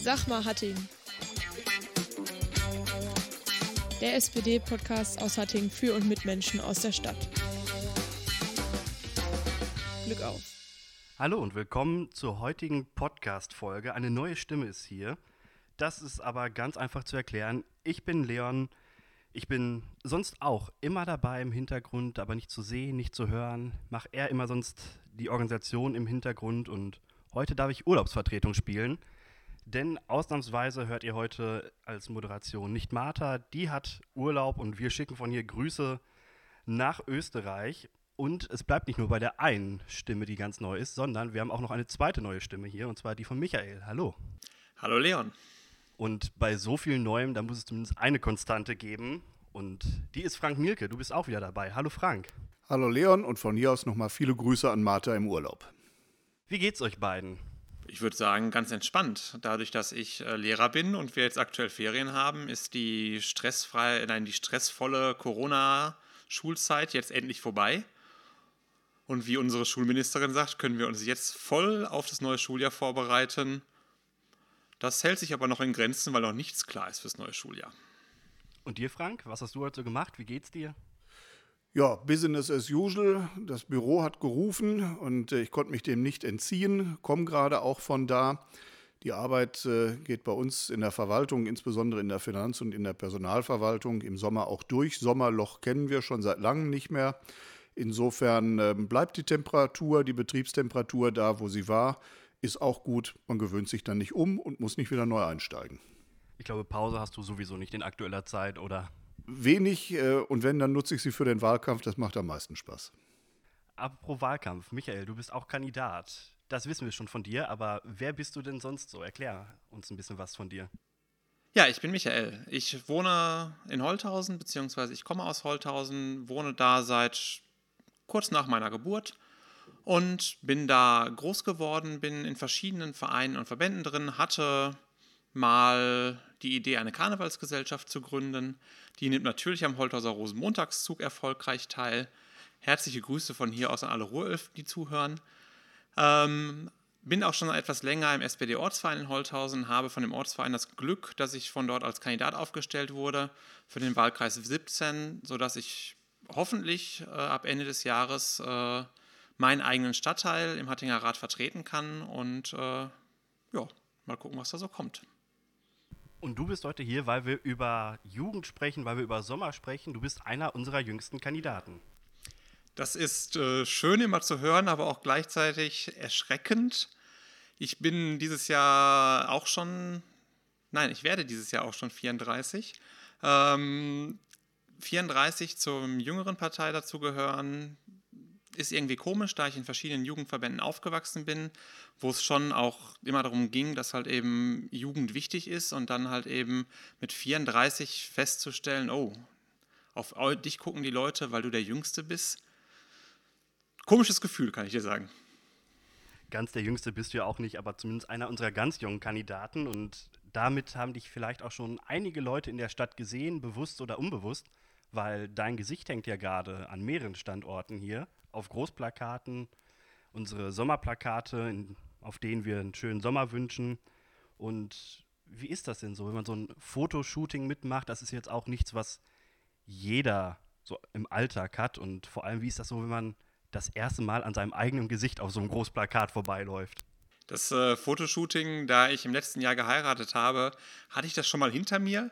Sag mal, Hatting. Der SPD-Podcast aus Hatting für und mit Menschen aus der Stadt. Glück auf. Hallo und willkommen zur heutigen Podcast-Folge. Eine neue Stimme ist hier. Das ist aber ganz einfach zu erklären. Ich bin Leon. Ich bin sonst auch immer dabei im Hintergrund, aber nicht zu sehen, nicht zu hören. Mach eher immer sonst die Organisation im Hintergrund und heute darf ich Urlaubsvertretung spielen. Denn ausnahmsweise hört ihr heute als Moderation nicht Martha, die hat Urlaub und wir schicken von hier Grüße nach Österreich. Und es bleibt nicht nur bei der einen Stimme, die ganz neu ist, sondern wir haben auch noch eine zweite neue Stimme hier, und zwar die von Michael. Hallo. Hallo Leon. Und bei so viel Neuem, da muss es zumindest eine Konstante geben. Und die ist Frank Mielke. Du bist auch wieder dabei. Hallo Frank. Hallo Leon und von hier aus nochmal viele Grüße an Martha im Urlaub. Wie geht's euch beiden? Ich würde sagen, ganz entspannt. Dadurch, dass ich äh, Lehrer bin und wir jetzt aktuell Ferien haben, ist die stressfreie, nein, die stressvolle Corona-Schulzeit jetzt endlich vorbei. Und wie unsere Schulministerin sagt, können wir uns jetzt voll auf das neue Schuljahr vorbereiten. Das hält sich aber noch in Grenzen, weil noch nichts klar ist fürs neue Schuljahr. Und dir, Frank, was hast du heute so gemacht? Wie geht's dir? Ja, Business as usual. Das Büro hat gerufen und äh, ich konnte mich dem nicht entziehen, komme gerade auch von da. Die Arbeit äh, geht bei uns in der Verwaltung, insbesondere in der Finanz- und in der Personalverwaltung, im Sommer auch durch. Sommerloch kennen wir schon seit langem nicht mehr. Insofern äh, bleibt die Temperatur, die Betriebstemperatur da, wo sie war, ist auch gut. Man gewöhnt sich dann nicht um und muss nicht wieder neu einsteigen. Ich glaube, Pause hast du sowieso nicht in aktueller Zeit, oder? Wenig äh, und wenn, dann nutze ich sie für den Wahlkampf. Das macht am meisten Spaß. Apropos Wahlkampf, Michael, du bist auch Kandidat. Das wissen wir schon von dir, aber wer bist du denn sonst so? Erklär uns ein bisschen was von dir. Ja, ich bin Michael. Ich wohne in Holthausen, beziehungsweise ich komme aus Holthausen, wohne da seit kurz nach meiner Geburt und bin da groß geworden, bin in verschiedenen Vereinen und Verbänden drin, hatte mal die Idee, eine Karnevalsgesellschaft zu gründen. Die nimmt natürlich am Holthauser Rosenmontagszug erfolgreich teil. Herzliche Grüße von hier aus an alle Ruhrelfen, die zuhören. Ähm, bin auch schon etwas länger im SPD-Ortsverein in Holthausen, habe von dem Ortsverein das Glück, dass ich von dort als Kandidat aufgestellt wurde für den Wahlkreis 17, sodass ich hoffentlich äh, ab Ende des Jahres äh, meinen eigenen Stadtteil im Hattinger Rat vertreten kann und äh, ja, mal gucken, was da so kommt. Und du bist heute hier, weil wir über Jugend sprechen, weil wir über Sommer sprechen. Du bist einer unserer jüngsten Kandidaten. Das ist äh, schön immer zu hören, aber auch gleichzeitig erschreckend. Ich bin dieses Jahr auch schon, nein, ich werde dieses Jahr auch schon 34. Ähm, 34 zum jüngeren Partei dazugehören, ist irgendwie komisch, da ich in verschiedenen Jugendverbänden aufgewachsen bin, wo es schon auch immer darum ging, dass halt eben Jugend wichtig ist und dann halt eben mit 34 festzustellen, oh, auf dich gucken die Leute, weil du der Jüngste bist. Komisches Gefühl, kann ich dir sagen. Ganz der Jüngste bist du ja auch nicht, aber zumindest einer unserer ganz jungen Kandidaten und damit haben dich vielleicht auch schon einige Leute in der Stadt gesehen, bewusst oder unbewusst, weil dein Gesicht hängt ja gerade an mehreren Standorten hier auf Großplakaten, unsere Sommerplakate, in, auf denen wir einen schönen Sommer wünschen. Und wie ist das denn so, wenn man so ein Fotoshooting mitmacht? Das ist jetzt auch nichts, was jeder so im Alltag hat. Und vor allem, wie ist das so, wenn man das erste Mal an seinem eigenen Gesicht auf so einem Großplakat vorbeiläuft? Das äh, Fotoshooting, da ich im letzten Jahr geheiratet habe, hatte ich das schon mal hinter mir.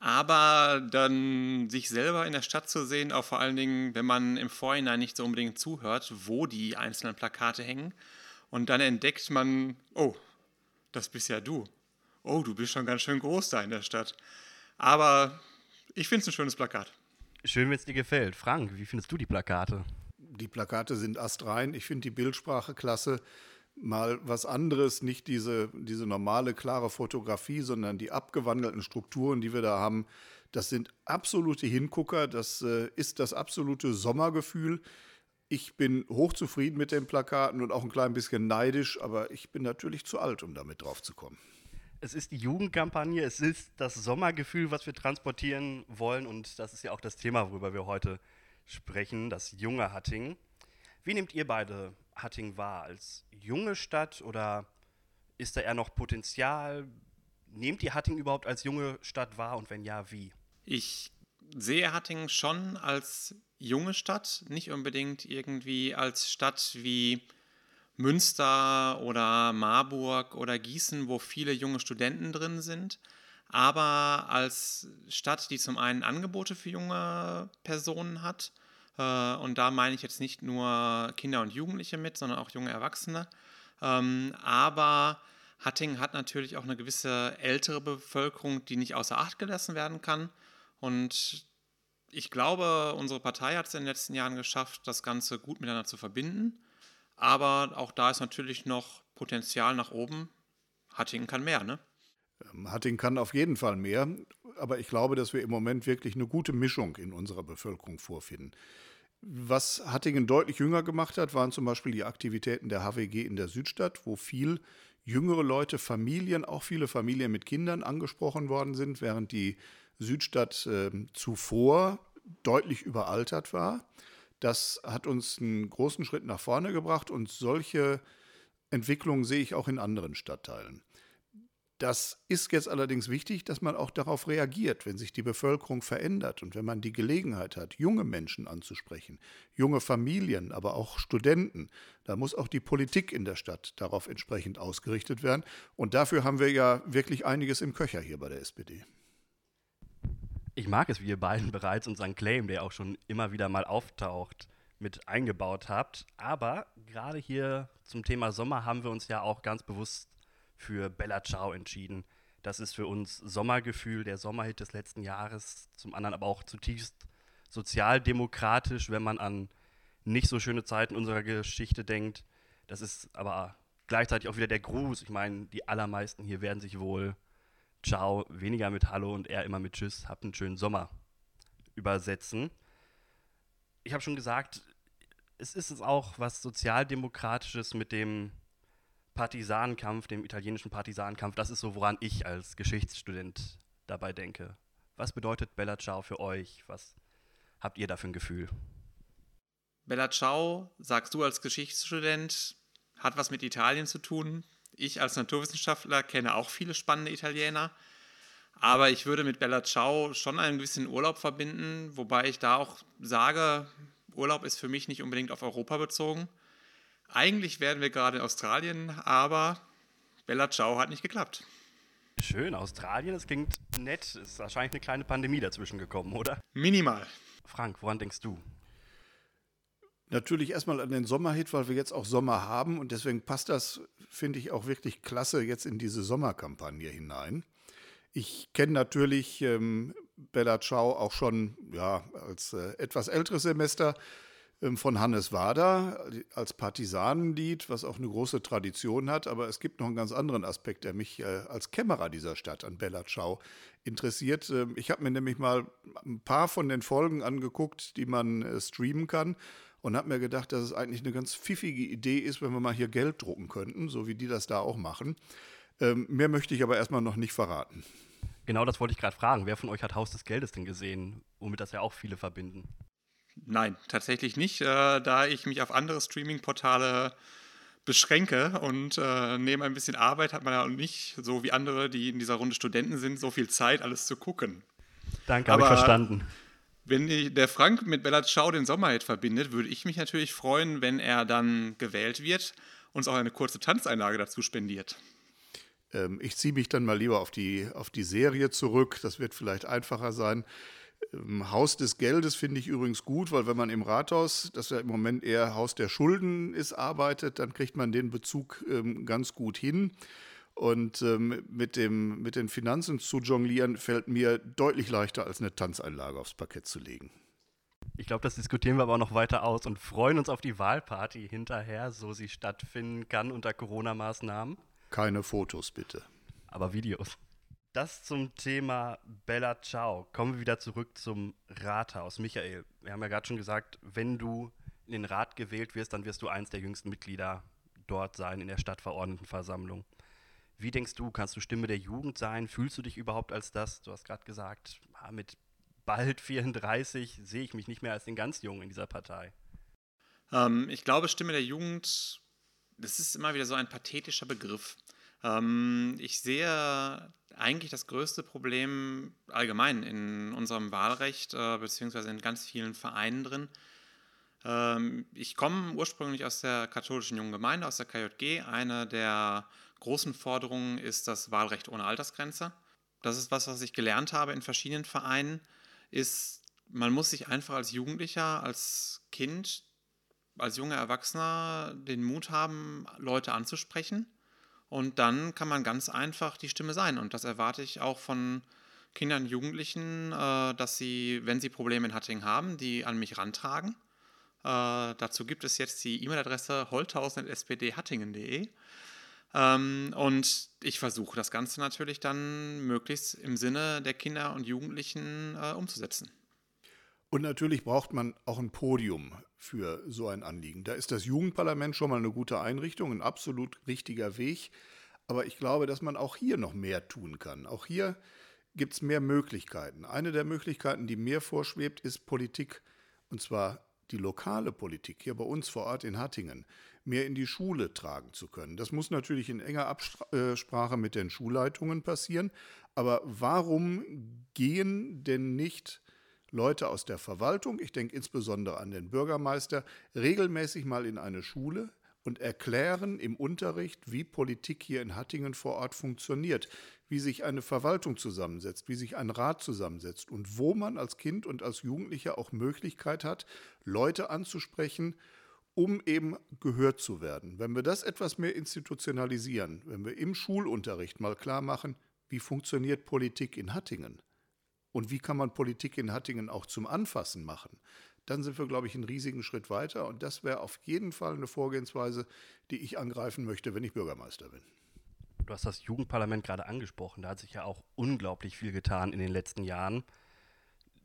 Aber dann sich selber in der Stadt zu sehen, auch vor allen Dingen, wenn man im Vorhinein nicht so unbedingt zuhört, wo die einzelnen Plakate hängen. Und dann entdeckt man, oh, das bist ja du. Oh, du bist schon ganz schön groß da in der Stadt. Aber ich finde es ein schönes Plakat. Schön, wenn es dir gefällt. Frank, wie findest du die Plakate? Die Plakate sind astrein. Ich finde die Bildsprache klasse mal was anderes, nicht diese, diese normale, klare Fotografie, sondern die abgewandelten Strukturen, die wir da haben. Das sind absolute Hingucker, das äh, ist das absolute Sommergefühl. Ich bin hochzufrieden mit den Plakaten und auch ein klein bisschen neidisch, aber ich bin natürlich zu alt, um damit drauf zu kommen. Es ist die Jugendkampagne, es ist das Sommergefühl, was wir transportieren wollen und das ist ja auch das Thema, worüber wir heute sprechen, das junge Hatting. Wie nehmt ihr beide Hattingen wahr? Als junge Stadt oder ist da eher noch Potenzial? Nehmt ihr Hattingen überhaupt als junge Stadt wahr und wenn ja, wie? Ich sehe Hattingen schon als junge Stadt, nicht unbedingt irgendwie als Stadt wie Münster oder Marburg oder Gießen, wo viele junge Studenten drin sind, aber als Stadt, die zum einen Angebote für junge Personen hat, und da meine ich jetzt nicht nur Kinder und Jugendliche mit, sondern auch junge Erwachsene, ähm, aber Hattingen hat natürlich auch eine gewisse ältere Bevölkerung, die nicht außer Acht gelassen werden kann. Und ich glaube, unsere Partei hat es in den letzten Jahren geschafft, das Ganze gut miteinander zu verbinden. Aber auch da ist natürlich noch Potenzial nach oben. Hattingen kann mehr, ne? Ähm, Hattingen kann auf jeden Fall mehr, aber ich glaube, dass wir im Moment wirklich eine gute Mischung in unserer Bevölkerung vorfinden. Was Hattingen deutlich jünger gemacht hat, waren zum Beispiel die Aktivitäten der HWG in der Südstadt, wo viel jüngere Leute, Familien, auch viele Familien mit Kindern angesprochen worden sind, während die Südstadt äh, zuvor deutlich überaltert war. Das hat uns einen großen Schritt nach vorne gebracht und solche Entwicklungen sehe ich auch in anderen Stadtteilen. Das ist jetzt allerdings wichtig, dass man auch darauf reagiert, wenn sich die Bevölkerung verändert und wenn man die Gelegenheit hat, junge Menschen anzusprechen, junge Familien, aber auch Studenten. Da muss auch die Politik in der Stadt darauf entsprechend ausgerichtet werden. Und dafür haben wir ja wirklich einiges im Köcher hier bei der SPD. Ich mag es, wie ihr beiden bereits unseren Claim, der auch schon immer wieder mal auftaucht, mit eingebaut habt. Aber gerade hier zum Thema Sommer haben wir uns ja auch ganz bewusst für Bella Ciao entschieden. Das ist für uns Sommergefühl, der Sommerhit des letzten Jahres, zum anderen aber auch zutiefst sozialdemokratisch, wenn man an nicht so schöne Zeiten unserer Geschichte denkt. Das ist aber gleichzeitig auch wieder der Gruß. Ich meine, die allermeisten hier werden sich wohl Ciao weniger mit Hallo und eher immer mit Tschüss, habt einen schönen Sommer übersetzen. Ich habe schon gesagt, es ist auch was Sozialdemokratisches mit dem Partisanenkampf, dem italienischen Partisanenkampf, das ist so, woran ich als Geschichtsstudent dabei denke. Was bedeutet Bella Ciao für euch? Was habt ihr da für ein Gefühl? Bella Ciao, sagst du als Geschichtsstudent, hat was mit Italien zu tun. Ich als Naturwissenschaftler kenne auch viele spannende Italiener. Aber ich würde mit Bella Ciao schon einen gewissen Urlaub verbinden, wobei ich da auch sage, Urlaub ist für mich nicht unbedingt auf Europa bezogen. Eigentlich wären wir gerade in Australien, aber Bella Ciao hat nicht geklappt. Schön, Australien, das klingt nett. Ist wahrscheinlich eine kleine Pandemie dazwischen gekommen, oder? Minimal. Frank, woran denkst du? Natürlich erstmal an den Sommerhit, weil wir jetzt auch Sommer haben und deswegen passt das, finde ich, auch wirklich klasse jetzt in diese Sommerkampagne hinein. Ich kenne natürlich ähm, Bella Ciao auch schon ja, als äh, etwas älteres Semester von Hannes Wader als Partisanenlied, was auch eine große Tradition hat. Aber es gibt noch einen ganz anderen Aspekt, der mich äh, als Kämmerer dieser Stadt an Bella Ciao interessiert. Ähm, ich habe mir nämlich mal ein paar von den Folgen angeguckt, die man äh, streamen kann. Und habe mir gedacht, dass es eigentlich eine ganz pfiffige Idee ist, wenn wir mal hier Geld drucken könnten, so wie die das da auch machen. Ähm, mehr möchte ich aber erstmal noch nicht verraten. Genau das wollte ich gerade fragen. Wer von euch hat Haus des Geldes denn gesehen, womit das ja auch viele verbinden? Nein, tatsächlich nicht, äh, da ich mich auf andere Streaming-Portale beschränke und äh, neben ein bisschen Arbeit hat man ja nicht, so wie andere, die in dieser Runde Studenten sind, so viel Zeit, alles zu gucken. Danke, habe ich verstanden. Wenn ich, der Frank mit Bella Ciao den Sommerhit verbindet, würde ich mich natürlich freuen, wenn er dann gewählt wird, uns auch eine kurze Tanzeinlage dazu spendiert. Ähm, ich ziehe mich dann mal lieber auf die, auf die Serie zurück. Das wird vielleicht einfacher sein. Haus des Geldes finde ich übrigens gut, weil wenn man im Rathaus, das ja im Moment eher Haus der Schulden ist, arbeitet, dann kriegt man den Bezug ähm, ganz gut hin. Und ähm, mit, dem, mit den Finanzen zu jonglieren, fällt mir deutlich leichter, als eine Tanzeinlage aufs Parkett zu legen. Ich glaube, das diskutieren wir aber auch noch weiter aus und freuen uns auf die Wahlparty hinterher, so sie stattfinden kann unter Corona-Maßnahmen. Keine Fotos, bitte. Aber Videos. Das zum Thema Bella Ciao. Kommen wir wieder zurück zum Rathaus. Michael, wir haben ja gerade schon gesagt, wenn du in den Rat gewählt wirst, dann wirst du eins der jüngsten Mitglieder dort sein in der Stadtverordnetenversammlung. Wie denkst du, kannst du Stimme der Jugend sein? Fühlst du dich überhaupt als das? Du hast gerade gesagt, mit bald 34 sehe ich mich nicht mehr als den ganz Jungen in dieser Partei. Ähm, ich glaube, Stimme der Jugend, das ist immer wieder so ein pathetischer Begriff. Ähm, ich sehe eigentlich das größte Problem allgemein in unserem Wahlrecht, äh, beziehungsweise in ganz vielen Vereinen drin. Ähm, ich komme ursprünglich aus der katholischen Jungen Gemeinde, aus der KJG. Eine der großen Forderungen ist das Wahlrecht ohne Altersgrenze. Das ist was, was ich gelernt habe in verschiedenen Vereinen, ist, man muss sich einfach als Jugendlicher, als Kind, als junger Erwachsener den Mut haben, Leute anzusprechen. Und dann kann man ganz einfach die Stimme sein. Und das erwarte ich auch von Kindern und Jugendlichen, äh, dass sie, wenn sie Probleme in Hattingen haben, die an mich rantragen. Äh, dazu gibt es jetzt die E-Mail-Adresse holthausen.spdhattingen.de. Ähm, und ich versuche das Ganze natürlich dann möglichst im Sinne der Kinder und Jugendlichen äh, umzusetzen. Und natürlich braucht man auch ein Podium für so ein Anliegen. Da ist das Jugendparlament schon mal eine gute Einrichtung, ein absolut richtiger Weg. Aber ich glaube, dass man auch hier noch mehr tun kann. Auch hier gibt es mehr Möglichkeiten. Eine der Möglichkeiten, die mir vorschwebt, ist Politik, und zwar die lokale Politik hier bei uns vor Ort in Hattingen, mehr in die Schule tragen zu können. Das muss natürlich in enger Absprache mit den Schulleitungen passieren. Aber warum gehen denn nicht Leute aus der Verwaltung, ich denke insbesondere an den Bürgermeister, regelmäßig mal in eine Schule und erklären im Unterricht, wie Politik hier in Hattingen vor Ort funktioniert, wie sich eine Verwaltung zusammensetzt, wie sich ein Rat zusammensetzt und wo man als Kind und als Jugendlicher auch Möglichkeit hat, Leute anzusprechen, um eben gehört zu werden. Wenn wir das etwas mehr institutionalisieren, wenn wir im Schulunterricht mal klar machen, wie funktioniert Politik in Hattingen, und wie kann man Politik in Hattingen auch zum Anfassen machen, dann sind wir, glaube ich, einen riesigen Schritt weiter. Und das wäre auf jeden Fall eine Vorgehensweise, die ich angreifen möchte, wenn ich Bürgermeister bin. Du hast das Jugendparlament gerade angesprochen. Da hat sich ja auch unglaublich viel getan in den letzten Jahren.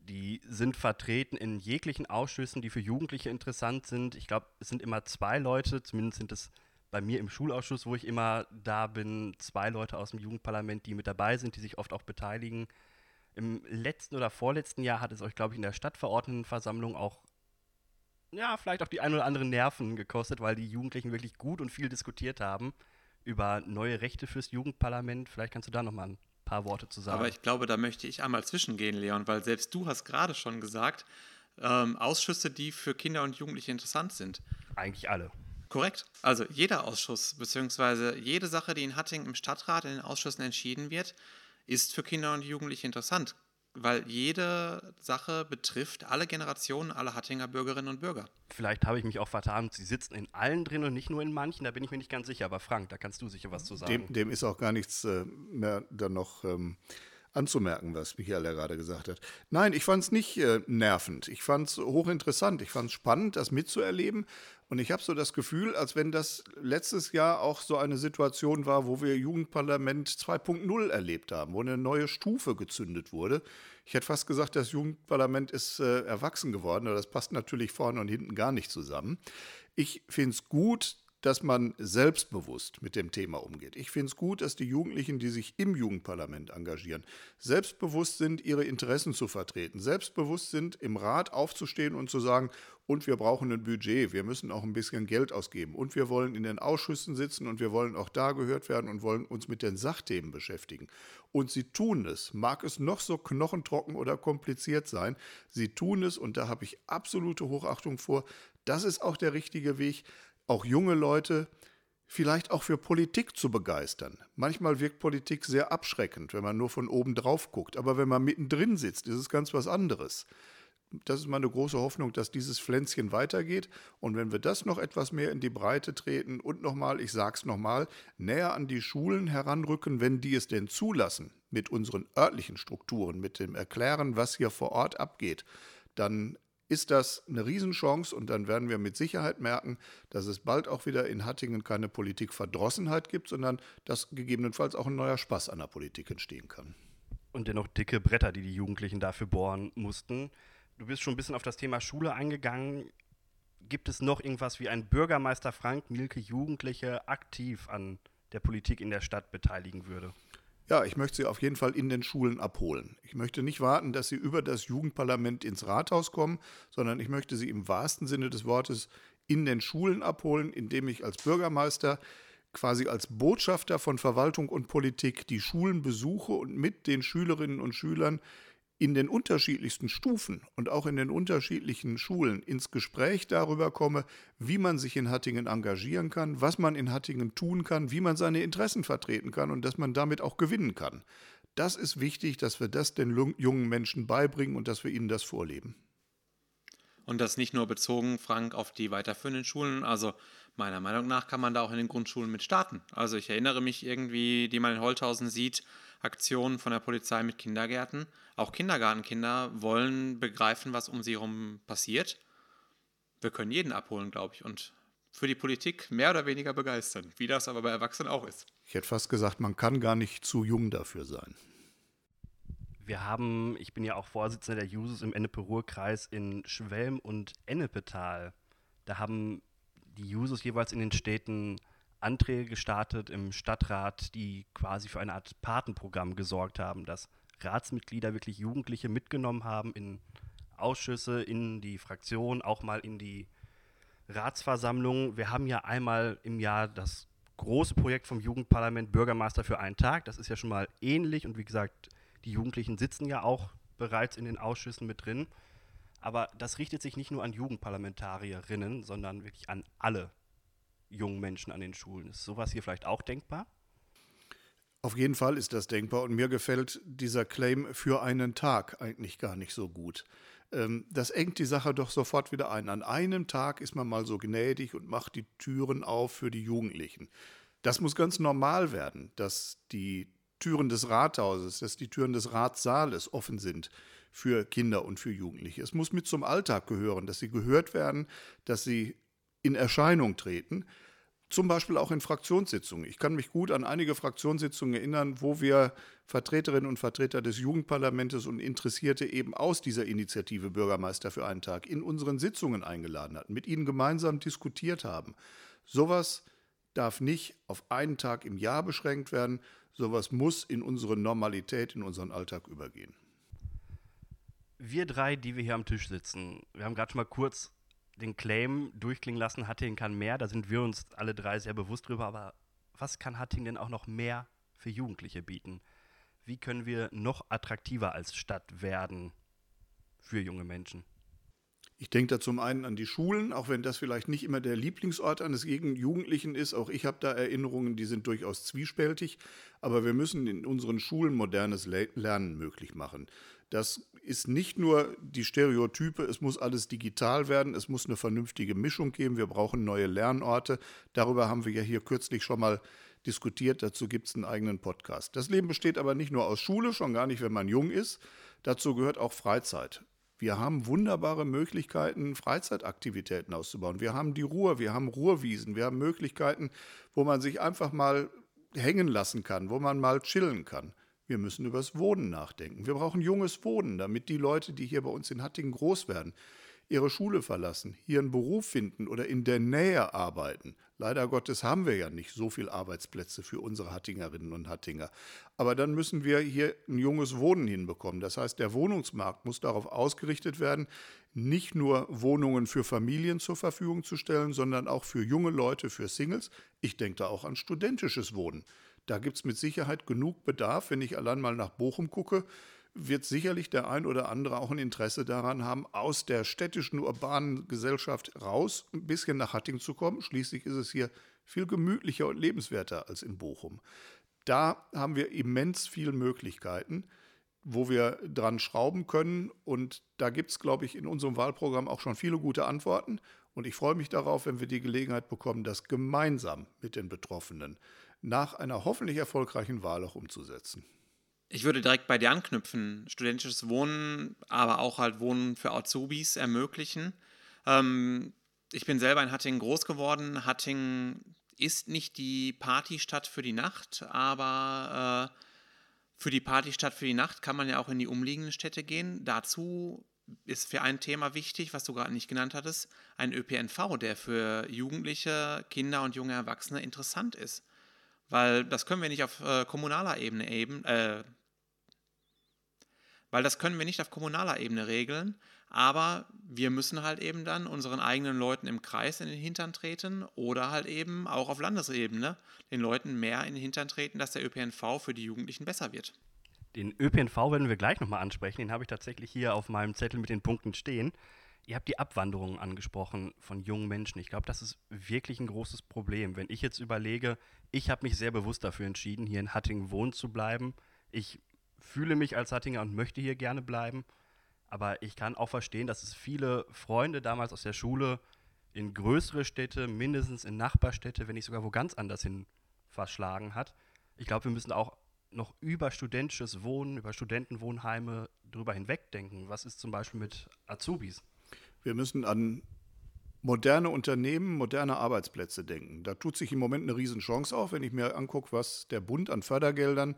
Die sind vertreten in jeglichen Ausschüssen, die für Jugendliche interessant sind. Ich glaube, es sind immer zwei Leute, zumindest sind es bei mir im Schulausschuss, wo ich immer da bin, zwei Leute aus dem Jugendparlament, die mit dabei sind, die sich oft auch beteiligen. Im letzten oder vorletzten Jahr hat es euch, glaube ich, in der Stadtverordnetenversammlung auch, ja, vielleicht auch die ein oder anderen Nerven gekostet, weil die Jugendlichen wirklich gut und viel diskutiert haben über neue Rechte fürs Jugendparlament. Vielleicht kannst du da noch mal ein paar Worte zu sagen. Aber ich glaube, da möchte ich einmal zwischengehen, Leon, weil selbst du hast gerade schon gesagt, ähm, Ausschüsse, die für Kinder und Jugendliche interessant sind. Eigentlich alle. Korrekt. Also jeder Ausschuss, beziehungsweise jede Sache, die in Hattingen im Stadtrat in den Ausschüssen entschieden wird, ist für Kinder und Jugendliche interessant, weil jede Sache betrifft alle Generationen, alle Hattinger Bürgerinnen und Bürger. Vielleicht habe ich mich auch vertan. Sie sitzen in allen drin und nicht nur in manchen, da bin ich mir nicht ganz sicher. Aber Frank, da kannst du sicher was zu sagen. Dem, dem ist auch gar nichts äh, mehr dann noch. Ähm anzumerken, was Michael ja gerade gesagt hat. Nein, ich fand es nicht äh, nervend. Ich fand es hochinteressant. Ich fand es spannend, das mitzuerleben. Und ich habe so das Gefühl, als wenn das letztes Jahr auch so eine Situation war, wo wir Jugendparlament 2.0 erlebt haben, wo eine neue Stufe gezündet wurde. Ich hätte fast gesagt, das Jugendparlament ist äh, erwachsen geworden, aber das passt natürlich vorne und hinten gar nicht zusammen. Ich finde es gut, dass man selbstbewusst mit dem Thema umgeht. Ich finde es gut, dass die Jugendlichen, die sich im Jugendparlament engagieren, selbstbewusst sind, ihre Interessen zu vertreten, selbstbewusst sind, im Rat aufzustehen und zu sagen, und wir brauchen ein Budget, wir müssen auch ein bisschen Geld ausgeben und wir wollen in den Ausschüssen sitzen und wir wollen auch da gehört werden und wollen uns mit den Sachthemen beschäftigen. Und sie tun es, mag es noch so knochentrocken oder kompliziert sein, sie tun es und da habe ich absolute Hochachtung vor. Das ist auch der richtige Weg auch junge Leute vielleicht auch für Politik zu begeistern. Manchmal wirkt Politik sehr abschreckend, wenn man nur von oben drauf guckt. Aber wenn man mittendrin sitzt, ist es ganz was anderes. Das ist meine große Hoffnung, dass dieses Pflänzchen weitergeht. Und wenn wir das noch etwas mehr in die Breite treten und nochmal, ich sage es nochmal, näher an die Schulen heranrücken, wenn die es denn zulassen, mit unseren örtlichen Strukturen, mit dem Erklären, was hier vor Ort abgeht, dann ist das eine Riesenchance und dann werden wir mit Sicherheit merken, dass es bald auch wieder in Hattingen keine Politikverdrossenheit gibt, sondern dass gegebenenfalls auch ein neuer Spaß an der Politik entstehen kann. Und dennoch dicke Bretter, die die Jugendlichen dafür bohren mussten. Du bist schon ein bisschen auf das Thema Schule eingegangen. Gibt es noch irgendwas wie ein Bürgermeister Frank Mielke Jugendliche aktiv an der Politik in der Stadt beteiligen würde? Ja, ich möchte sie auf jeden Fall in den Schulen abholen. Ich möchte nicht warten, dass sie über das Jugendparlament ins Rathaus kommen, sondern ich möchte sie im wahrsten Sinne des Wortes in den Schulen abholen, indem ich als Bürgermeister quasi als Botschafter von Verwaltung und Politik die Schulen besuche und mit den Schülerinnen und Schülern in den unterschiedlichsten Stufen und auch in den unterschiedlichen Schulen ins Gespräch darüber komme, wie man sich in Hattingen engagieren kann, was man in Hattingen tun kann, wie man seine Interessen vertreten kann und dass man damit auch gewinnen kann. Das ist wichtig, dass wir das den jungen Menschen beibringen und dass wir ihnen das vorleben. Und das nicht nur bezogen, Frank, auf die weiterführenden Schulen. Also meiner Meinung nach kann man da auch in den Grundschulen mit starten. Also ich erinnere mich irgendwie, die man in Holthausen sieht, Aktionen von der Polizei mit Kindergärten. Auch Kindergartenkinder wollen begreifen, was um sie herum passiert. Wir können jeden abholen, glaube ich, und für die Politik mehr oder weniger begeistern, wie das aber bei Erwachsenen auch ist. Ich hätte fast gesagt, man kann gar nicht zu jung dafür sein. Wir haben, ich bin ja auch Vorsitzender der Jusos im Ennepe-Ruhr-Kreis in Schwelm und Ennepetal. Da haben die Jusos jeweils in den Städten Anträge gestartet im Stadtrat, die quasi für eine Art Patenprogramm gesorgt haben, dass Ratsmitglieder wirklich Jugendliche mitgenommen haben in Ausschüsse, in die Fraktion, auch mal in die Ratsversammlung. Wir haben ja einmal im Jahr das große Projekt vom Jugendparlament Bürgermeister für einen Tag. Das ist ja schon mal ähnlich und wie gesagt, die Jugendlichen sitzen ja auch bereits in den Ausschüssen mit drin. Aber das richtet sich nicht nur an Jugendparlamentarierinnen, sondern wirklich an alle jungen Menschen an den Schulen. Ist sowas hier vielleicht auch denkbar? Auf jeden Fall ist das denkbar und mir gefällt dieser Claim für einen Tag eigentlich gar nicht so gut. Ähm, das engt die Sache doch sofort wieder ein. An einem Tag ist man mal so gnädig und macht die Türen auf für die Jugendlichen. Das muss ganz normal werden, dass die Türen des Rathauses, dass die Türen des Ratssaales offen sind für Kinder und für Jugendliche. Es muss mit zum Alltag gehören, dass sie gehört werden, dass sie in Erscheinung treten. Zum Beispiel auch in Fraktionssitzungen. Ich kann mich gut an einige Fraktionssitzungen erinnern, wo wir Vertreterinnen und Vertreter des Jugendparlamentes und Interessierte eben aus dieser Initiative Bürgermeister für einen Tag in unseren Sitzungen eingeladen hatten, mit ihnen gemeinsam diskutiert haben. Sowas darf nicht auf einen Tag im Jahr beschränkt werden, sowas muss in unsere Normalität, in unseren Alltag übergehen. Wir drei, die wir hier am Tisch sitzen, wir haben gerade schon mal kurz den Claim durchklingen lassen, Hattingen kann mehr, da sind wir uns alle drei sehr bewusst drüber, aber was kann Hattingen denn auch noch mehr für Jugendliche bieten? Wie können wir noch attraktiver als Stadt werden für junge Menschen? Ich denke da zum einen an die Schulen, auch wenn das vielleicht nicht immer der Lieblingsort eines Jugendlichen ist. Auch ich habe da Erinnerungen, die sind durchaus zwiespältig. Aber wir müssen in unseren Schulen modernes Lernen möglich machen. Das ist nicht nur die Stereotype, es muss alles digital werden, es muss eine vernünftige Mischung geben, wir brauchen neue Lernorte. Darüber haben wir ja hier kürzlich schon mal diskutiert, dazu gibt es einen eigenen Podcast. Das Leben besteht aber nicht nur aus Schule, schon gar nicht, wenn man jung ist. Dazu gehört auch Freizeit. Wir haben wunderbare Möglichkeiten, Freizeitaktivitäten auszubauen. Wir haben die Ruhr, wir haben Ruhrwiesen, wir haben Möglichkeiten, wo man sich einfach mal hängen lassen kann, wo man mal chillen kann. Wir müssen über das Wohnen nachdenken. Wir brauchen junges Wohnen, damit die Leute, die hier bei uns in Hattingen groß werden, ihre Schule verlassen, hier einen Beruf finden oder in der Nähe arbeiten. Leider Gottes haben wir ja nicht so viele Arbeitsplätze für unsere Hattingerinnen und Hattinger. Aber dann müssen wir hier ein junges Wohnen hinbekommen. Das heißt, der Wohnungsmarkt muss darauf ausgerichtet werden, nicht nur Wohnungen für Familien zur Verfügung zu stellen, sondern auch für junge Leute, für Singles. Ich denke da auch an studentisches Wohnen. Da gibt es mit Sicherheit genug Bedarf. Wenn ich allein mal nach Bochum gucke, wird sicherlich der ein oder andere auch ein Interesse daran haben, aus der städtischen, urbanen Gesellschaft raus, ein bisschen nach Hatting zu kommen. Schließlich ist es hier viel gemütlicher und lebenswerter als in Bochum. Da haben wir immens viele Möglichkeiten, wo wir dran schrauben können. Und da gibt es, glaube ich, in unserem Wahlprogramm auch schon viele gute Antworten. Und ich freue mich darauf, wenn wir die Gelegenheit bekommen, das gemeinsam mit den Betroffenen nach einer hoffentlich erfolgreichen Wahl auch umzusetzen. Ich würde direkt bei dir anknüpfen. Studentisches Wohnen, aber auch halt Wohnen für Azubis ermöglichen. Ähm, ich bin selber in Hattingen groß geworden. Hattingen ist nicht die Partystadt für die Nacht, aber äh, für die Partystadt für die Nacht kann man ja auch in die umliegenden Städte gehen. Dazu ist für ein Thema wichtig, was du gerade nicht genannt hattest, ein ÖPNV, der für Jugendliche, Kinder und junge Erwachsene interessant ist. Weil das können wir nicht auf äh, kommunaler Ebene eben, äh, Weil das können wir nicht auf kommunaler Ebene regeln, aber wir müssen halt eben dann unseren eigenen Leuten im Kreis in den Hintern treten oder halt eben auch auf Landesebene den Leuten mehr in den Hintern treten, dass der ÖPNV für die Jugendlichen besser wird. Den ÖPNV werden wir gleich nochmal ansprechen. Den habe ich tatsächlich hier auf meinem Zettel mit den Punkten stehen. Ihr habt die Abwanderung angesprochen von jungen Menschen. Ich glaube, das ist wirklich ein großes Problem. Wenn ich jetzt überlege, ich habe mich sehr bewusst dafür entschieden, hier in Hattingen wohnen zu bleiben. Ich fühle mich als Hattinger und möchte hier gerne bleiben. Aber ich kann auch verstehen, dass es viele Freunde damals aus der Schule in größere Städte, mindestens in Nachbarstädte, wenn nicht sogar wo ganz anders hin verschlagen hat. Ich glaube, wir müssen auch noch über studentisches Wohnen, über Studentenwohnheime drüber hinwegdenken. Was ist zum Beispiel mit Azubis? Wir müssen an moderne Unternehmen, moderne Arbeitsplätze denken. Da tut sich im Moment eine Riesenchance auf, wenn ich mir angucke, was der Bund an Fördergeldern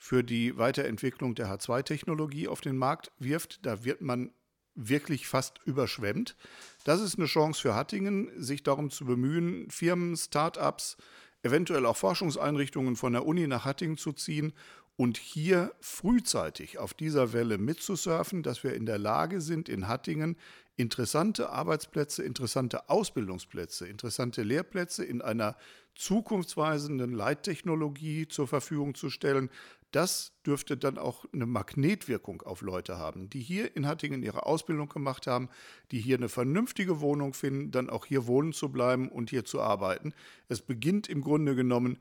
für die Weiterentwicklung der H2-Technologie auf den Markt wirft. Da wird man wirklich fast überschwemmt. Das ist eine Chance für Hattingen, sich darum zu bemühen, Firmen, Start-ups, eventuell auch Forschungseinrichtungen von der Uni nach Hattingen zu ziehen und hier frühzeitig auf dieser Welle mitzusurfen, dass wir in der Lage sind, in Hattingen interessante Arbeitsplätze, interessante Ausbildungsplätze, interessante Lehrplätze in einer zukunftsweisenden Leittechnologie zur Verfügung zu stellen, das dürfte dann auch eine Magnetwirkung auf Leute haben, die hier in Hattingen ihre Ausbildung gemacht haben, die hier eine vernünftige Wohnung finden, dann auch hier wohnen zu bleiben und hier zu arbeiten. Es beginnt im Grunde genommen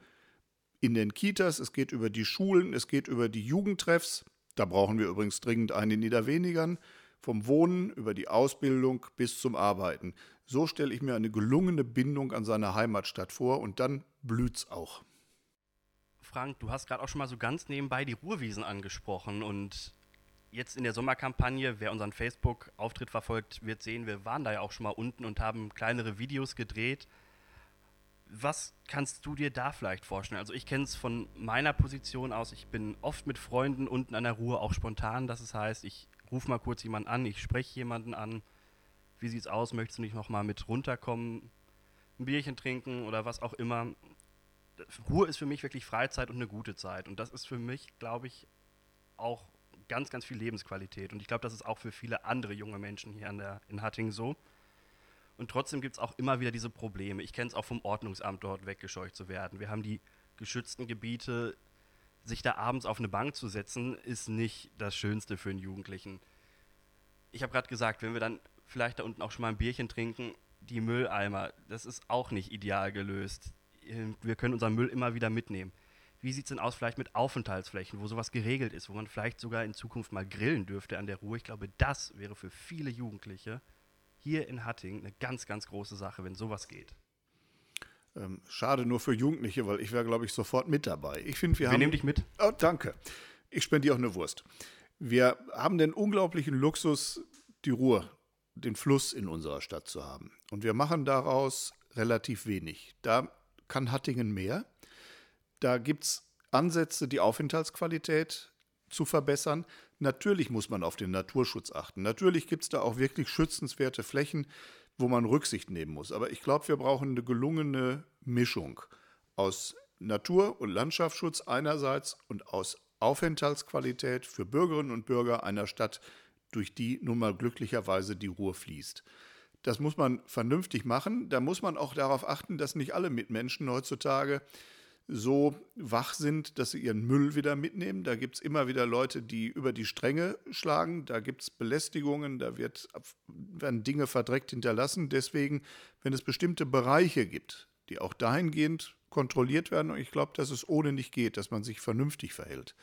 in den Kitas, es geht über die Schulen, es geht über die Jugendtreffs. Da brauchen wir übrigens dringend einen in Niederwenigern. Vom Wohnen über die Ausbildung bis zum Arbeiten. So stelle ich mir eine gelungene Bindung an seine Heimatstadt vor und dann blüht's auch. Frank, du hast gerade auch schon mal so ganz nebenbei die Ruhrwiesen angesprochen und jetzt in der Sommerkampagne, wer unseren Facebook-Auftritt verfolgt, wird sehen, wir waren da ja auch schon mal unten und haben kleinere Videos gedreht. Was kannst du dir da vielleicht vorstellen? Also ich kenne es von meiner Position aus, ich bin oft mit Freunden unten an der Ruhr auch spontan, das heißt, ich rufe mal kurz jemanden an, ich spreche jemanden an, wie sieht's aus, möchtest du nicht nochmal mit runterkommen, ein Bierchen trinken oder was auch immer. Ruhe ist für mich wirklich Freizeit und eine gute Zeit. Und das ist für mich, glaube ich, auch ganz, ganz viel Lebensqualität. Und ich glaube, das ist auch für viele andere junge Menschen hier der, in Hattingen so. Und trotzdem gibt es auch immer wieder diese Probleme. Ich kenne es auch vom Ordnungsamt dort weggescheucht zu werden. Wir haben die geschützten Gebiete. Sich da abends auf eine Bank zu setzen, ist nicht das Schönste für einen Jugendlichen. Ich habe gerade gesagt, wenn wir dann vielleicht da unten auch schon mal ein Bierchen trinken, die Mülleimer, das ist auch nicht ideal gelöst. Äh, wir können unseren Müll immer wieder mitnehmen. Wie sieht es denn aus vielleicht mit Aufenthaltsflächen, wo sowas geregelt ist, wo man vielleicht sogar in Zukunft mal grillen dürfte an der Ruhe? Ich glaube, das wäre für viele Jugendliche hier in Hattingen eine ganz, ganz große Sache, wenn sowas geht. Ähm, schade nur für Jugendliche, weil ich wäre, glaube ich, sofort mit dabei. Ich finde, wir, wir haben. nehmen dich mit. Oh, danke. Ich spendiere auch eine Wurst. Wir haben den unglaublichen Luxus, die Ruhr, den Fluss in unserer Stadt zu haben. Und wir machen daraus relativ wenig. Da kann Hattingen mehr. Da gibt es Ansätze, die Aufenthaltsqualität zu verbessern. Natürlich muss man auf den Naturschutz achten. Natürlich gibt es da auch wirklich schützenswerte Flächen, wo man Rücksicht nehmen muss. Aber ich glaube, wir brauchen eine gelungene Mischung aus Natur- und Landschaftsschutz einerseits und aus Aufenthaltsqualität für Bürgerinnen und Bürger einer Stadt, durch die nun mal glücklicherweise die Ruhr fließt. Das muss man vernünftig machen. Da muss man auch darauf achten, dass nicht alle Mitmenschen heutzutage so wach sind, dass sie ihren Müll wieder mitnehmen. Da gibt es immer wieder Leute, die über die Stränge schlagen. Da gibt es Belästigungen, da wird, werden Dinge verdreckt hinterlassen. Deswegen, wenn es bestimmte Bereiche gibt, die auch dahingehend kontrolliert werden, und ich glaube, dass es ohne nicht geht, dass man sich vernünftig verhält.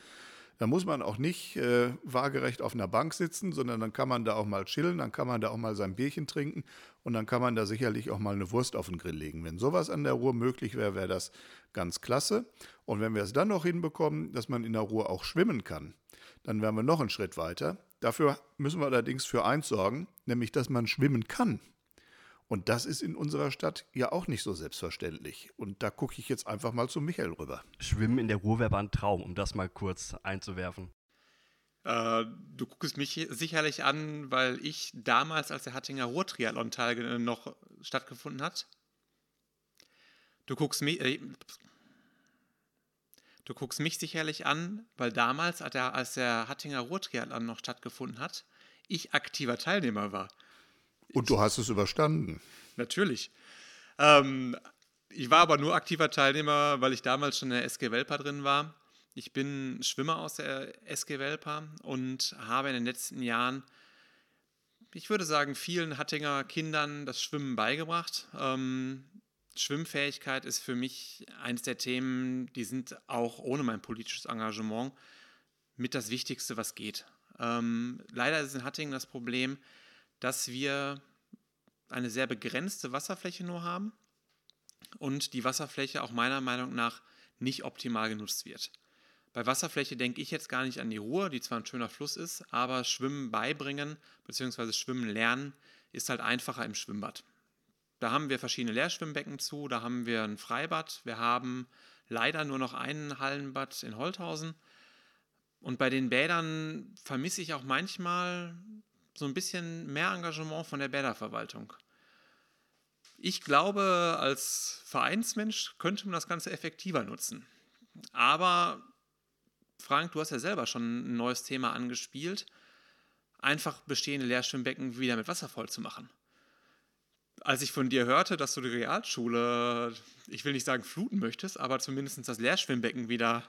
Da muss man auch nicht äh, waagerecht auf einer Bank sitzen, sondern dann kann man da auch mal chillen, dann kann man da auch mal sein Bierchen trinken und dann kann man da sicherlich auch mal eine Wurst auf den Grill legen. Wenn sowas an der Ruhr möglich wäre, wäre das ganz klasse. Und wenn wir es dann noch hinbekommen, dass man in der Ruhr auch schwimmen kann, dann wären wir noch einen Schritt weiter. Dafür müssen wir allerdings für eins sorgen, nämlich dass man schwimmen kann. Und das ist in unserer Stadt ja auch nicht so selbstverständlich. Und da gucke ich jetzt einfach mal zu Michael rüber. Schwimmen in der Ruhr wäre ein Traum, um das mal kurz einzuwerfen. Äh, du guckst mich sicherlich an, weil ich damals, als der Hattinger Ruhr-Triathlon noch stattgefunden hat, du guckst mich, äh, Du guckst mich sicherlich an, weil damals, als der Hattinger Ruhrtriathlon noch stattgefunden hat, ich aktiver Teilnehmer war. Und du hast es überstanden. Natürlich. Ähm, ich war aber nur aktiver Teilnehmer, weil ich damals schon in der SG Welpa drin war. Ich bin Schwimmer aus der SG Welpa und habe in den letzten Jahren, ich würde sagen, vielen Hattinger Kindern das Schwimmen beigebracht. Ähm, Schwimmfähigkeit ist für mich eines der Themen, die sind auch ohne mein politisches Engagement mit das Wichtigste, was geht. Ähm, leider ist in Hattingen das Problem, dass wir eine sehr begrenzte Wasserfläche nur haben und die Wasserfläche auch meiner Meinung nach nicht optimal genutzt wird. Bei Wasserfläche denke ich jetzt gar nicht an die Ruhr, die zwar ein schöner Fluss ist, aber Schwimmen beibringen bzw. Schwimmen lernen ist halt einfacher im Schwimmbad. Da haben wir verschiedene Leerschwimmbecken zu, da haben wir ein Freibad, wir haben leider nur noch ein Hallenbad in Holthausen. Und bei den Bädern vermisse ich auch manchmal so ein bisschen mehr Engagement von der Bäderverwaltung. Ich glaube, als Vereinsmensch könnte man das Ganze effektiver nutzen. Aber Frank, du hast ja selber schon ein neues Thema angespielt. Einfach bestehende Leerschwimmbecken wieder mit Wasser voll zu machen als ich von dir hörte, dass du die Realschule, ich will nicht sagen fluten möchtest, aber zumindest das Lehrschwimmbecken wieder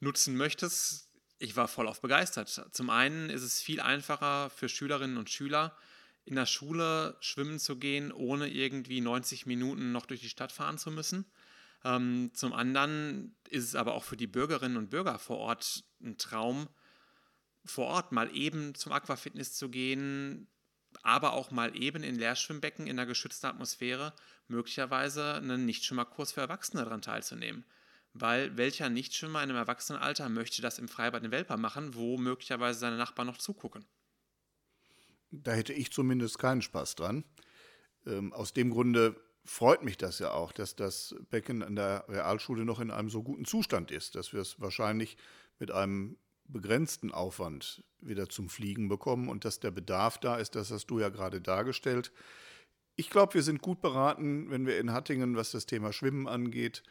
nutzen möchtest, ich war voll auf begeistert. Zum einen ist es viel einfacher für Schülerinnen und Schüler, in der Schule schwimmen zu gehen, ohne irgendwie 90 Minuten noch durch die Stadt fahren zu müssen. Ähm, zum anderen ist es aber auch für die Bürgerinnen und Bürger vor Ort ein Traum, vor Ort mal eben zum Aquafitness zu gehen, aber auch mal eben in Leerschwimmbecken in einer geschützten Atmosphäre möglicherweise einen Nichtschwimmerkurs für Erwachsene daran teilzunehmen. Weil welcher Nichtschwimmer in einem Erwachsenenalter möchte das im Freibad in Welper machen, wo möglicherweise seine Nachbarn noch zugucken? Da hätte ich zumindest keinen Spaß dran. Ähm, aus dem Grunde freut mich das ja auch, dass das Becken an der Realschule noch in einem so guten Zustand ist, dass wir es wahrscheinlich mit einem begrenzten Aufwand wieder zum Fliegen bekommen und dass der Bedarf da ist, das hast du ja gerade dargestellt. Ich glaube, wir sind gut beraten, wenn wir in Hattingen, was das Thema Schwimmen angeht,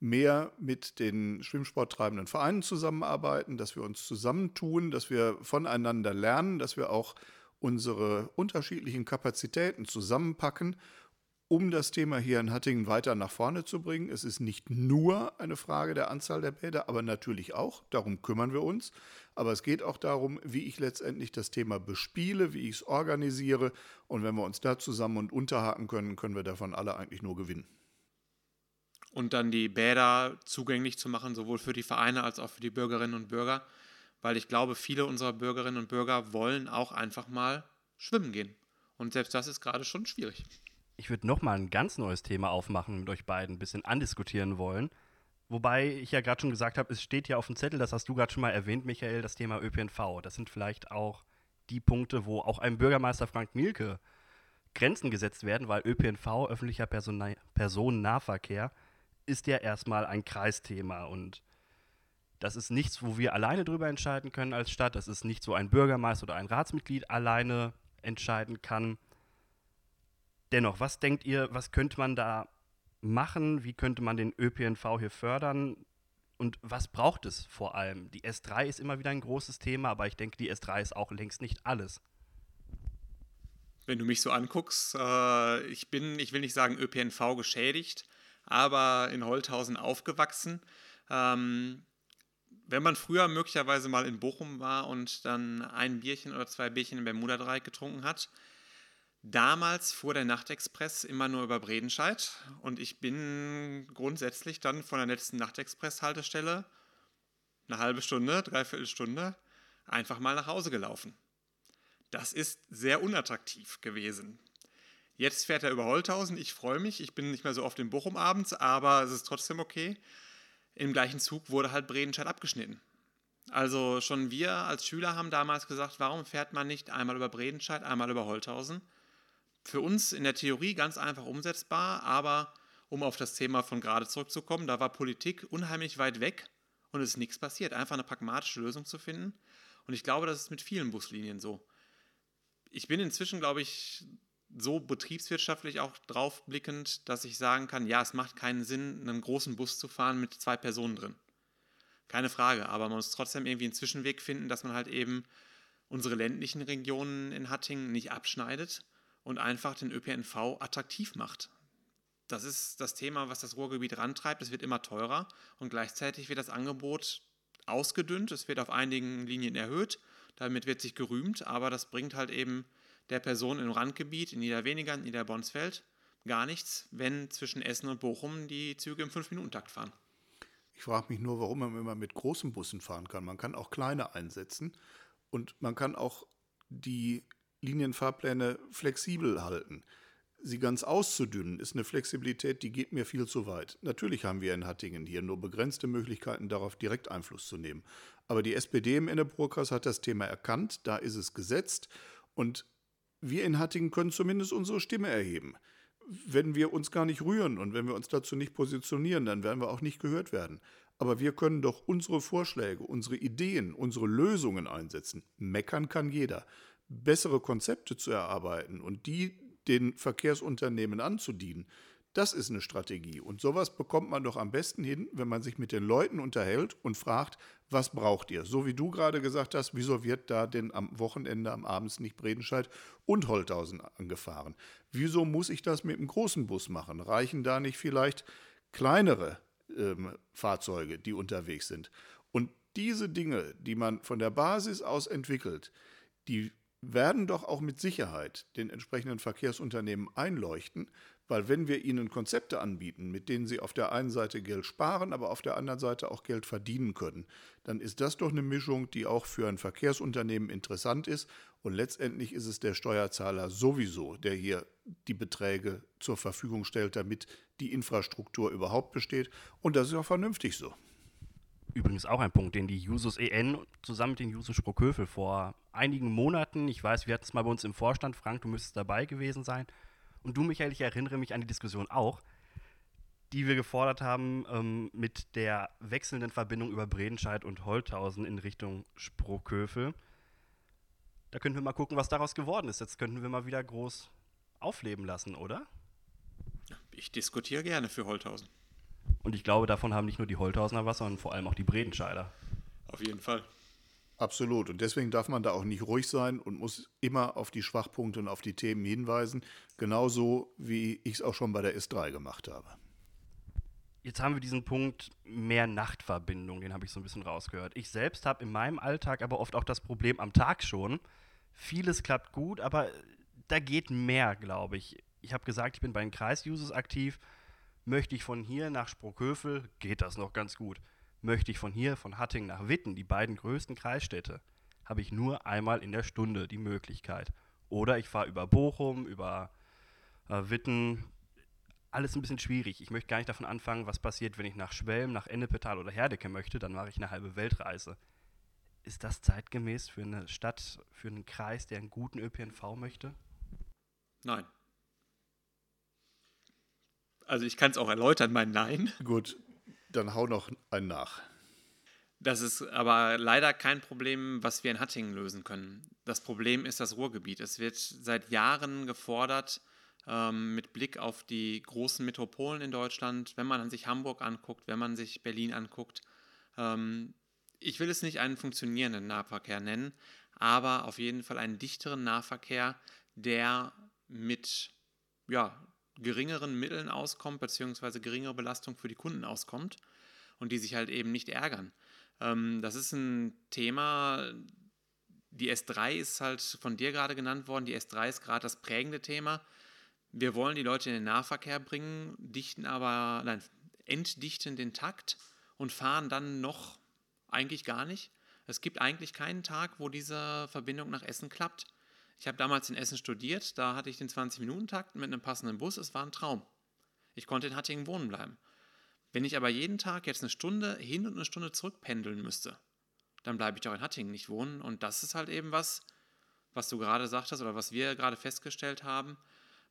mehr mit den schwimmsporttreibenden Vereinen zusammenarbeiten, dass wir uns zusammentun, dass wir voneinander lernen, dass wir auch unsere unterschiedlichen Kapazitäten zusammenpacken um das Thema hier in Hattingen weiter nach vorne zu bringen. Es ist nicht nur eine Frage der Anzahl der Bäder, aber natürlich auch, darum kümmern wir uns. Aber es geht auch darum, wie ich letztendlich das Thema bespiele, wie ich es organisiere. Und wenn wir uns da zusammen und unterhaken können, können wir davon alle eigentlich nur gewinnen. Und dann die Bäder zugänglich zu machen, sowohl für die Vereine als auch für die Bürgerinnen und Bürger. Weil ich glaube, viele unserer Bürgerinnen und Bürger wollen auch einfach mal schwimmen gehen. Und selbst das ist gerade schon schwierig ich würde nochmal ein ganz neues Thema aufmachen mit euch beiden ein bisschen andiskutieren wollen. Wobei ich ja gerade schon gesagt habe, es steht ja auf dem Zettel, das hast du gerade schon mal erwähnt, Michael, das Thema ÖPNV. Das sind vielleicht auch die Punkte, wo auch einem Bürgermeister Frank Mielke Grenzen gesetzt werden, weil ÖPNV, öffentlicher Person Personennahverkehr, ist ja erstmal ein Kreisthema und das ist nichts, wo wir alleine drüber entscheiden können als Stadt. Das ist nicht so ein Bürgermeister oder ein Ratsmitglied alleine entscheiden kann. Dennoch, was denkt ihr, was könnte man da machen? Wie könnte man den ÖPNV hier fördern? Und was braucht es vor allem? Die S3 ist immer wieder ein großes Thema, aber ich denke, die S3 ist auch längst nicht alles. Wenn du mich so anguckst, äh, ich bin, ich will nicht sagen ÖPNV geschädigt, aber in Holthausen aufgewachsen. Ähm, wenn man früher möglicherweise mal in Bochum war und dann ein Bierchen oder zwei Bierchen im Bermuda-Dreieck getrunken hat, Damals fuhr der Nachtexpress immer nur über Bredenscheid und ich bin grundsätzlich dann von der letzten Nachtexpress-Haltestelle eine halbe Stunde, dreiviertel Stunde einfach mal nach Hause gelaufen. Das ist sehr unattraktiv gewesen. Jetzt fährt er über Holthausen, ich freue mich, ich bin nicht mehr so oft in Bochum abends, aber es ist trotzdem okay. Im gleichen Zug wurde halt Bredenscheid abgeschnitten. Also schon wir als Schüler haben damals gesagt, warum fährt man nicht einmal über Bredenscheid, einmal über Holthausen? für uns in der Theorie ganz einfach umsetzbar, aber um auf das Thema von gerade zurückzukommen, da war Politik unheimlich weit weg und es ist nichts passiert. Einfach eine pragmatische Lösung zu finden. Und ich glaube, das ist mit vielen Buslinien so. Ich bin inzwischen, glaube ich, so betriebswirtschaftlich auch draufblickend, dass ich sagen kann, ja, es macht keinen Sinn, einen großen Bus zu fahren mit zwei Personen drin. Keine Frage, aber man muss trotzdem irgendwie einen Zwischenweg finden, dass man halt eben unsere ländlichen Regionen in Hattingen nicht abschneidet und einfach den ÖPNV attraktiv macht. Das ist das Thema, was das Ruhrgebiet rantreibt. Es wird immer teurer und gleichzeitig wird das Angebot ausgedünnt. Es wird auf einigen Linien erhöht. Damit wird sich gerühmt, aber das bringt halt eben der Person im Randgebiet, in Niederweniger, in Niederbonsfeld, gar nichts, wenn zwischen Essen und Bochum die Züge im 5-Minuten-Takt fahren. Ich frage mich nur, warum man immer mit großen Bussen fahren kann. Man kann auch kleine einsetzen und man kann auch die Linienfahrpläne flexibel halten. Sie ganz auszudünnen, ist eine Flexibilität, die geht mir viel zu weit. Natürlich haben wir in Hattingen hier nur begrenzte Möglichkeiten, darauf direkt Einfluss zu nehmen. Aber die SPD im Enneprokras hat das Thema erkannt, da ist es gesetzt und wir in Hattingen können zumindest unsere Stimme erheben wenn wir uns gar nicht rühren und wenn wir uns dazu nicht positionieren, dann werden wir auch nicht gehört werden. Aber wir können doch unsere Vorschläge, unsere Ideen, unsere Lösungen einsetzen. Meckern kann jeder. Bessere Konzepte zu erarbeiten und die den Verkehrsunternehmen anzudienen, das ist eine Strategie. Und sowas bekommt man doch am besten hin, wenn man sich mit den Leuten unterhält und fragt, was braucht ihr? So wie du gerade gesagt hast, wieso wird da denn am Wochenende, am Abends nicht Bredenscheid und Holthausen angefahren? Wieso muss ich das mit einem großen Bus machen? Reichen da nicht vielleicht kleinere ähm, Fahrzeuge, die unterwegs sind? Und diese Dinge, die man von der Basis aus entwickelt, die werden doch auch mit Sicherheit den entsprechenden Verkehrsunternehmen einleuchten, weil wenn wir ihnen Konzepte anbieten, mit denen sie auf der einen Seite Geld sparen, aber auf der anderen Seite auch Geld verdienen können, dann ist das doch eine Mischung, die auch für ein Verkehrsunternehmen interessant ist. Und letztendlich ist es der Steuerzahler sowieso, der hier die Beträge zur Verfügung stellt, damit die Infrastruktur überhaupt besteht. Und das ist auch vernünftig so. Übrigens auch ein Punkt, den die Jusos EN zusammen mit den Jusos Sprockhövel vor einigen Monaten, ich weiß, wir hatten es mal bei uns im Vorstand, Frank, du müsstest dabei gewesen sein, und du, Michael, ich erinnere mich an die Diskussion auch, die wir gefordert haben ähm, mit der wechselnden Verbindung über Bredenscheid und Holthausen in Richtung Sprockhövel. Da könnten wir mal gucken, was daraus geworden ist. Jetzt könnten wir mal wieder groß aufleben lassen, oder? Ich diskutiere gerne für Holthausen. Und ich glaube, davon haben nicht nur die Holthausener was, sondern vor allem auch die Bredenscheider. Auf jeden Fall. Absolut. Und deswegen darf man da auch nicht ruhig sein und muss immer auf die Schwachpunkte und auf die Themen hinweisen. Genauso wie ich es auch schon bei der S3 gemacht habe. Jetzt haben wir diesen Punkt mehr Nachtverbindung, den habe ich so ein bisschen rausgehört. Ich selbst habe in meinem Alltag aber oft auch das Problem am Tag schon. Vieles klappt gut, aber da geht mehr, glaube ich. Ich habe gesagt, ich bin bei den Kreis-Users aktiv. Möchte ich von hier nach Sprockhövel, geht das noch ganz gut möchte ich von hier, von Hattingen nach Witten, die beiden größten Kreisstädte, habe ich nur einmal in der Stunde die Möglichkeit. Oder ich fahre über Bochum, über äh, Witten. Alles ein bisschen schwierig. Ich möchte gar nicht davon anfangen, was passiert, wenn ich nach Schwelm, nach Ennepetal oder Herdecke möchte. Dann mache ich eine halbe Weltreise. Ist das zeitgemäß für eine Stadt, für einen Kreis, der einen guten ÖPNV möchte? Nein. Also ich kann es auch erläutern, mein Nein. Gut, dann hau noch einen nach. Das ist aber leider kein Problem, was wir in Hattingen lösen können. Das Problem ist das Ruhrgebiet. Es wird seit Jahren gefordert, ähm, mit Blick auf die großen Metropolen in Deutschland, wenn man sich Hamburg anguckt, wenn man sich Berlin anguckt. Ähm, ich will es nicht einen funktionierenden Nahverkehr nennen, aber auf jeden Fall einen dichteren Nahverkehr, der mit ja, geringeren Mitteln auskommt, beziehungsweise geringere Belastung für die Kunden auskommt und die sich halt eben nicht ärgern. Ähm, das ist ein Thema, die S3 ist halt von dir gerade genannt worden, die S3 ist gerade das prägende Thema. Wir wollen die Leute in den Nahverkehr bringen, dichten aber, nein, entdichten den Takt und fahren dann noch eigentlich gar nicht. Es gibt eigentlich keinen Tag, wo diese Verbindung nach Essen klappt. Ich habe damals in Essen studiert, da hatte ich den 20-Minuten-Takt mit einem passenden Bus, es war ein Traum. Ich konnte in Hattingen wohnen bleiben. Wenn ich aber jeden Tag jetzt eine Stunde hin und eine Stunde zurück pendeln müsste, dann bleibe ich doch in Hattingen nicht wohnen. Und das ist halt eben was, was du gerade sagtest oder was wir gerade festgestellt haben.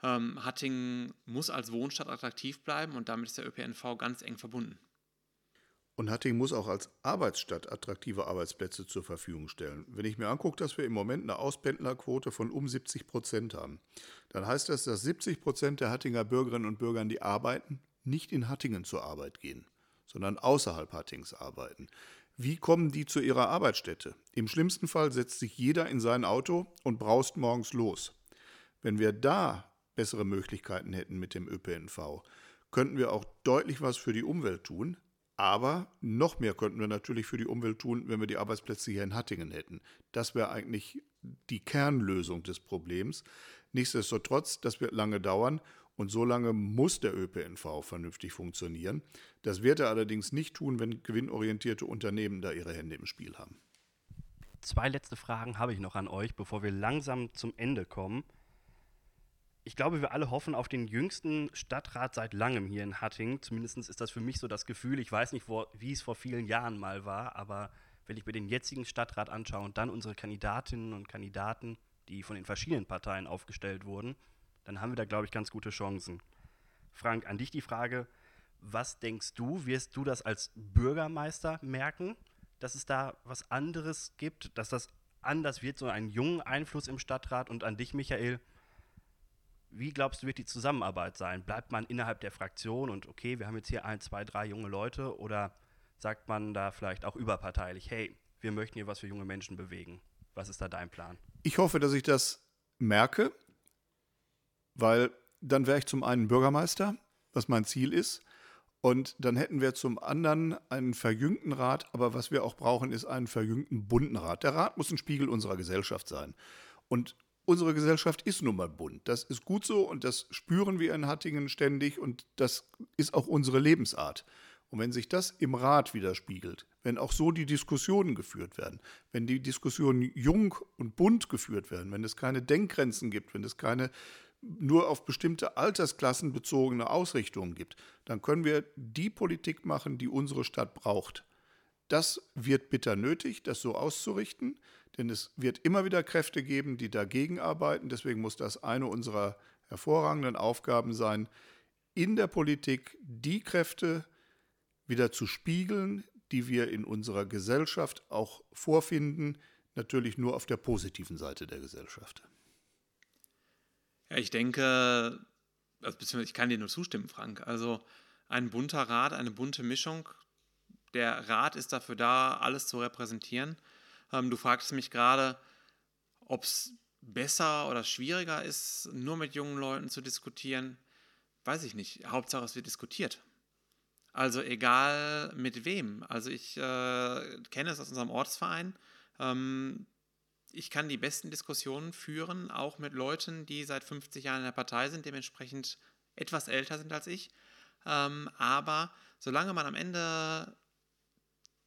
Ähm, Hattingen muss als Wohnstadt attraktiv bleiben und damit ist der ÖPNV ganz eng verbunden. Und Hattingen muss auch als Arbeitsstadt attraktive Arbeitsplätze zur Verfügung stellen. Wenn ich mir angucke, dass wir im Moment eine Auspendlerquote von um 70 Prozent haben, dann heißt das, dass 70 Prozent der Hattinger Bürgerinnen und Bürger, die arbeiten, nicht in Hattingen zur Arbeit gehen, sondern außerhalb Hattings arbeiten. Wie kommen die zu ihrer Arbeitsstätte? Im schlimmsten Fall setzt sich jeder in sein Auto und braust morgens los. Wenn wir da bessere Möglichkeiten hätten mit dem ÖPNV, könnten wir auch deutlich was für die Umwelt tun. Aber noch mehr könnten wir natürlich für die Umwelt tun, wenn wir die Arbeitsplätze hier in Hattingen hätten. Das wäre eigentlich die Kernlösung des Problems. Nichtsdestotrotz, das wird lange dauern und so lange muss der ÖPNV vernünftig funktionieren. Das wird er allerdings nicht tun, wenn gewinnorientierte Unternehmen da ihre Hände im Spiel haben. Zwei letzte Fragen habe ich noch an euch, bevor wir langsam zum Ende kommen ich glaube, wir alle hoffen auf den jüngsten Stadtrat seit langem hier in Hattingen. Zumindest ist das für mich so das Gefühl. Ich weiß nicht, wo, wie es vor vielen Jahren mal war, aber wenn ich mir den jetzigen Stadtrat anschaue und dann unsere Kandidatinnen und Kandidaten, die von den verschiedenen Parteien aufgestellt wurden, dann haben wir da, glaube ich, ganz gute Chancen. Frank, an dich die Frage, was denkst du, wirst du das als Bürgermeister merken, dass es da was anderes gibt, dass das anders wird, so einen jungen Einfluss im Stadtrat und an dich, Michael, wie glaubst du, wird die Zusammenarbeit sein? Bleibt man innerhalb der Fraktion und okay, wir haben jetzt hier ein, zwei, drei junge Leute oder sagt man da vielleicht auch überparteilich, hey, wir möchten hier was für junge Menschen bewegen? Was ist da dein Plan? Ich hoffe, dass ich das merke, weil dann wäre ich zum einen Bürgermeister, was mein Ziel ist. Und dann hätten wir zum anderen einen verjüngten Rat, aber was wir auch brauchen, ist einen verjüngten bunten Rat. Der Rat muss ein Spiegel unserer Gesellschaft sein. Und unsere Gesellschaft ist nun mal bunt. Das ist gut so und das spüren wir in Hattingen ständig und das ist auch unsere Lebensart. Und wenn sich das im Rat widerspiegelt, wenn auch so die Diskussionen geführt werden, wenn die Diskussionen jung und bunt geführt werden, wenn es keine Denkgrenzen gibt, wenn es keine nur auf bestimmte Altersklassen bezogene Ausrichtungen gibt, dann können wir die Politik machen, die unsere Stadt braucht. Das wird bitter nötig, das so auszurichten. Denn es wird immer wieder Kräfte geben, die dagegen arbeiten. Deswegen muss das eine unserer hervorragenden Aufgaben sein, in der Politik die Kräfte wieder zu spiegeln, die wir in unserer Gesellschaft auch vorfinden, natürlich nur auf der positiven Seite der Gesellschaft. Ja, ich denke, also beziehungsweise ich kann dir nur zustimmen, Frank. Also ein bunter Rat, eine bunte Mischung. Der Rat ist dafür da, alles zu repräsentieren. Ähm, du fragst mich gerade, ob es besser oder schwieriger ist, nur mit jungen Leuten zu diskutieren. Weiß ich nicht. Hauptsache, es wird diskutiert. Also egal mit wem. Also ich äh, kenne es aus unserem Ortsverein. Ähm, ich kann die besten Diskussionen führen, auch mit Leuten, die seit 50 Jahren in der Partei sind, dementsprechend etwas älter sind als ich. Ähm, aber solange man am Ende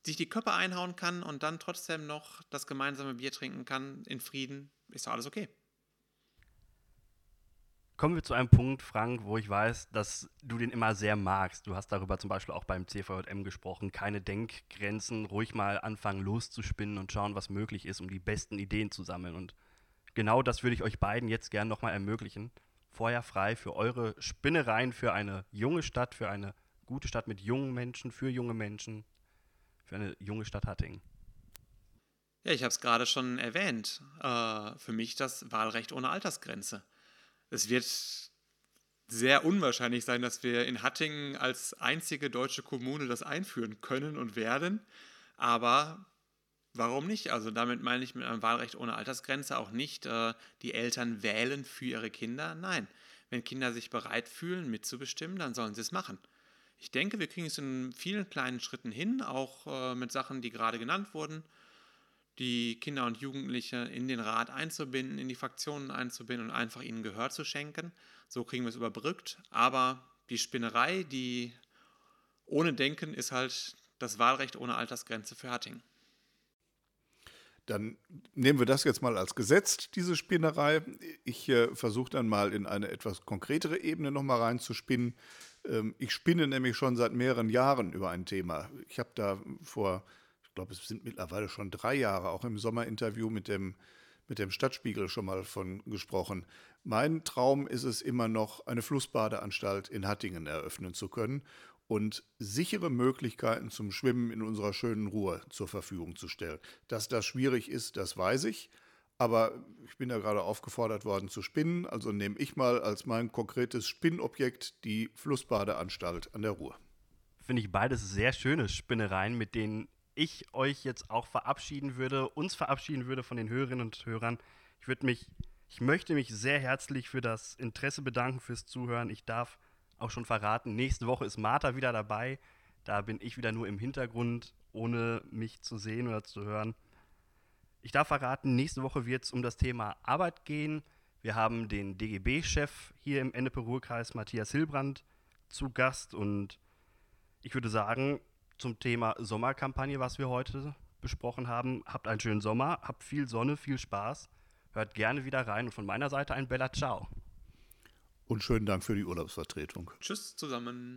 sich die Köpfe einhauen kann und dann trotzdem noch das gemeinsame Bier trinken kann in Frieden, ist doch alles okay. Kommen wir zu einem Punkt, Frank, wo ich weiß, dass du den immer sehr magst. Du hast darüber zum Beispiel auch beim CVJM gesprochen. Keine Denkgrenzen, ruhig mal anfangen loszuspinnen und schauen, was möglich ist, um die besten Ideen zu sammeln. Und genau das würde ich euch beiden jetzt gerne nochmal ermöglichen. Feuer frei für eure Spinnereien, für eine junge Stadt, für eine gute Stadt mit jungen Menschen, für junge Menschen, für eine junge Stadt Hattingen? Ja, ich habe es gerade schon erwähnt. Äh, für mich das Wahlrecht ohne Altersgrenze. Es wird sehr unwahrscheinlich sein, dass wir in Hattingen als einzige deutsche Kommune das einführen können und werden. Aber warum nicht? Also damit meine ich mit einem Wahlrecht ohne Altersgrenze auch nicht, äh, die Eltern wählen für ihre Kinder. Nein, wenn Kinder sich bereit fühlen, mitzubestimmen, dann sollen sie es machen. Ich denke, wir kriegen es in vielen kleinen Schritten hin, auch äh, mit Sachen, die gerade genannt wurden, die Kinder und Jugendliche in den Rat einzubinden, in die Fraktionen einzubinden und einfach ihnen Gehör zu schenken. So kriegen wir es überbrückt. Aber die Spinnerei, die ohne Denken, ist halt das Wahlrecht ohne Altersgrenze für Hattingen. Dann nehmen wir das jetzt mal als Gesetz, diese Spinnerei. Ich äh, versuche dann mal in eine etwas konkretere Ebene nochmal reinzuspinnen. Ähm, ich spinne nämlich schon seit mehreren Jahren über ein Thema. Ich habe da vor, ich glaube, es sind mittlerweile schon drei Jahre, auch im Sommerinterview mit dem, mit dem Stadtspiegel schon mal von gesprochen. Mein Traum ist es immer noch, eine Flussbadeanstalt in Hattingen eröffnen zu können und sichere Möglichkeiten zum Schwimmen in unserer schönen Ruhe zur Verfügung zu stellen. Dass das schwierig ist, das weiß ich. Aber ich bin ja gerade aufgefordert worden zu spinnen, also nehme ich mal als mein konkretes Spinnobjekt die Flussbadeanstalt an der Ruhr. Finde ich beides sehr schöne Spinnereien, mit denen ich euch jetzt auch verabschieden würde, uns verabschieden würde von den Hörerinnen und Hörern. Ich würde mich, ich möchte mich sehr herzlich für das Interesse bedanken, fürs Zuhören. Ich darf auch schon verraten, nächste Woche ist Martha wieder dabei. Da bin ich wieder nur im Hintergrund, ohne mich zu sehen oder zu hören. Ich darf verraten, nächste Woche wird es um das Thema Arbeit gehen. Wir haben den DGB-Chef hier im Ennepe-Ruhr-Kreis, Matthias Hilbrand, zu Gast. Und ich würde sagen, zum Thema Sommerkampagne, was wir heute besprochen haben. Habt einen schönen Sommer, habt viel Sonne, viel Spaß. Hört gerne wieder rein und von meiner Seite ein Bella Ciao. Und schönen Dank für die Urlaubsvertretung. Tschüss zusammen.